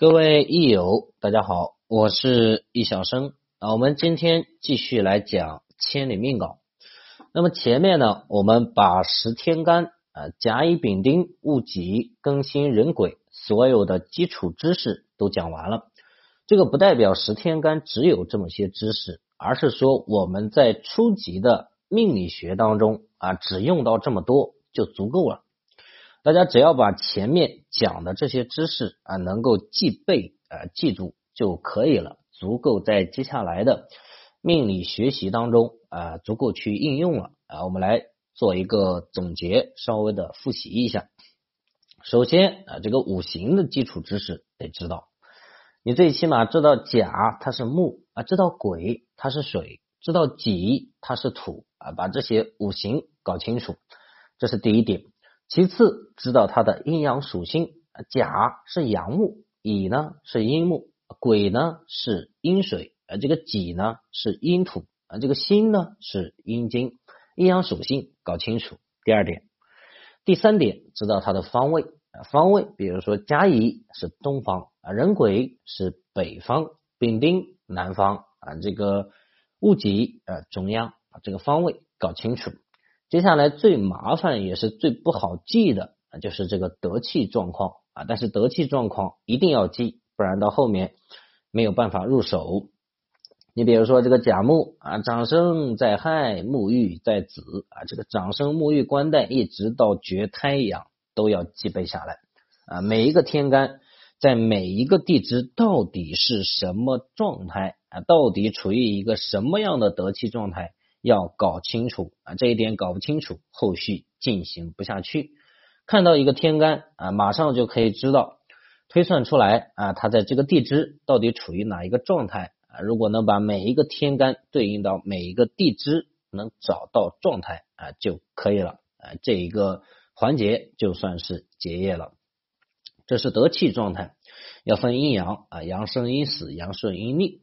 各位益友，大家好，我是易小生啊。我们今天继续来讲千里命稿。那么前面呢，我们把十天干啊、甲乙丙丁戊己庚辛壬癸所有的基础知识都讲完了。这个不代表十天干只有这么些知识，而是说我们在初级的命理学当中啊，只用到这么多就足够了。大家只要把前面讲的这些知识啊，能够记背啊记住就可以了，足够在接下来的命理学习当中啊，足够去应用了啊。我们来做一个总结，稍微的复习一下。首先啊，这个五行的基础知识得知道，你最起码知道甲它是木啊，知道癸它是水，知道己它是土啊，把这些五行搞清楚，这是第一点。其次，知道它的阴阳属性，甲是阳木，乙呢是阴木，癸呢是阴水，呃，这个己呢是阴土，啊，这个辛呢是阴金，阴阳属性搞清楚。第二点，第三点，知道它的方位，方位，比如说甲乙是东方，啊，壬癸是北方，丙丁南方，啊，这个戊己呃中央，把这个方位搞清楚。接下来最麻烦也是最不好记的啊，就是这个得气状况啊。但是得气状况一定要记，不然到后面没有办法入手。你比如说这个甲木啊，长生在亥，沐浴在子啊，这个长生沐浴冠带一直到绝胎养都要记背下来啊。每一个天干在每一个地支到底是什么状态啊？到底处于一个什么样的得气状态？要搞清楚啊，这一点搞不清楚，后续进行不下去。看到一个天干啊，马上就可以知道推算出来啊，它在这个地支到底处于哪一个状态啊？如果能把每一个天干对应到每一个地支，能找到状态啊就可以了啊，这一个环节就算是结业了。这是得气状态，要分阴阳啊，阳生阴死，阳顺阴逆。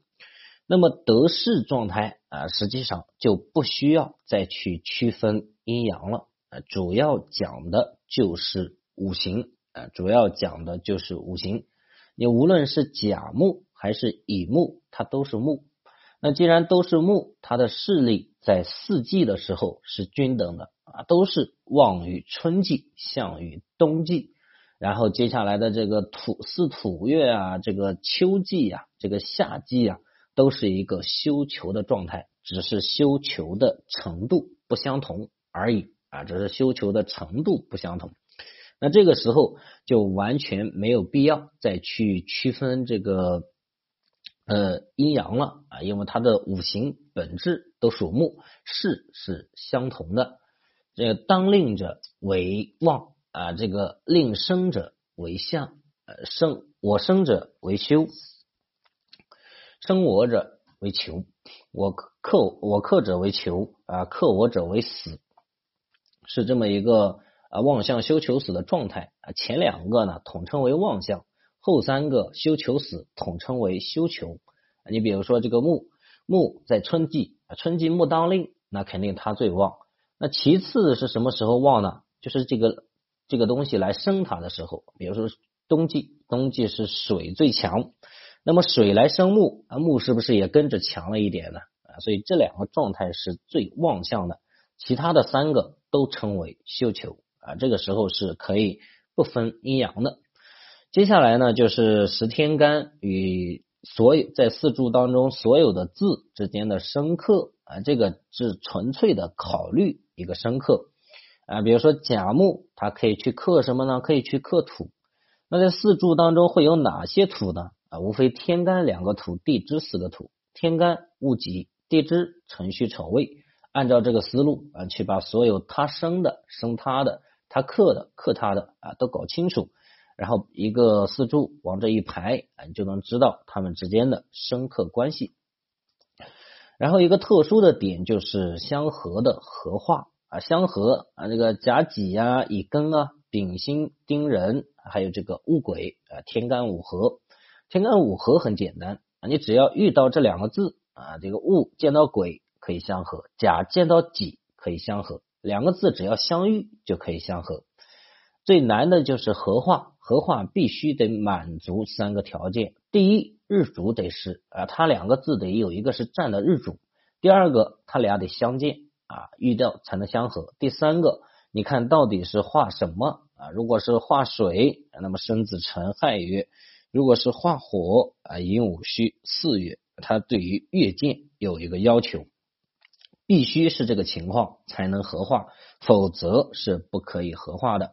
那么得势状态啊，实际上就不需要再去区分阴阳了啊，主要讲的就是五行啊，主要讲的就是五行。你无论是甲木还是乙木，它都是木。那既然都是木，它的势力在四季的时候是均等的啊，都是旺于春季，相于冬季。然后接下来的这个土四土月啊，这个秋季啊，这个夏季啊。都是一个修求的状态，只是修求的程度不相同而已啊，只是修求的程度不相同。那这个时候就完全没有必要再去区分这个呃阴阳了啊，因为它的五行本质都属木，势是相同的。这个当令者为旺啊，这个令生者为相，呃生我生者为修。生我者为求，我克我克者为求啊，克我者为死，是这么一个啊妄相修求死的状态啊。前两个呢统称为妄相，后三个修求死统称为修求。你比如说这个木木在春季啊，春季木当令，那肯定它最旺。那其次是什么时候旺呢？就是这个这个东西来生它的时候，比如说冬季，冬季是水最强。那么水来生木啊，木是不是也跟着强了一点呢？啊，所以这两个状态是最旺相的，其他的三个都称为休求啊。这个时候是可以不分阴阳的。接下来呢，就是十天干与所有在四柱当中所有的字之间的生克啊，这个是纯粹的考虑一个生克啊。比如说甲木，它可以去克什么呢？可以去克土。那在四柱当中会有哪些土呢？啊，无非天干两个土，地支四个土。天干戊己，地支辰戌丑未。按照这个思路啊，去把所有他生的、生他的、他克的、克他的啊，都搞清楚。然后一个四柱往这一排啊，你就能知道他们之间的生克关系。然后一个特殊的点就是相合的合化啊，相合啊，这个甲己呀、乙庚啊、丙辛丁壬，还有这个戊癸啊，天干五合。天干五合很简单啊，你只要遇到这两个字啊，这个戊见到癸可以相合，甲见到己可以相合，两个字只要相遇就可以相合。最难的就是合化，合化必须得满足三个条件：第一，日主得是啊，它两个字得有一个是占的日主；第二个，它俩得相见啊，遇到才能相合；第三个，你看到底是化什么啊？如果是化水，那么生子辰亥月；如果是化火啊，寅午戌巳月。它对于月见有一个要求，必须是这个情况才能合化，否则是不可以合化的。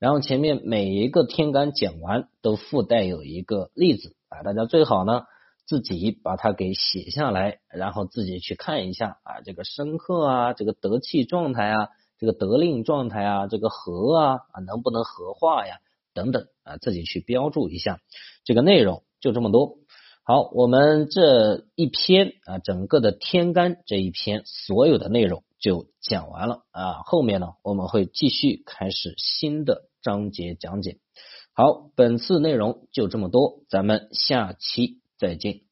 然后前面每一个天干讲完都附带有一个例子啊，大家最好呢自己把它给写下来，然后自己去看一下啊，这个生克啊，这个得气状态啊，这个得令状态啊，这个合啊啊能不能合化呀等等啊，自己去标注一下。这个内容就这么多。好，我们这一篇啊，整个的天干这一篇所有的内容就讲完了啊。后面呢，我们会继续开始新的章节讲解。好，本次内容就这么多，咱们下期再见。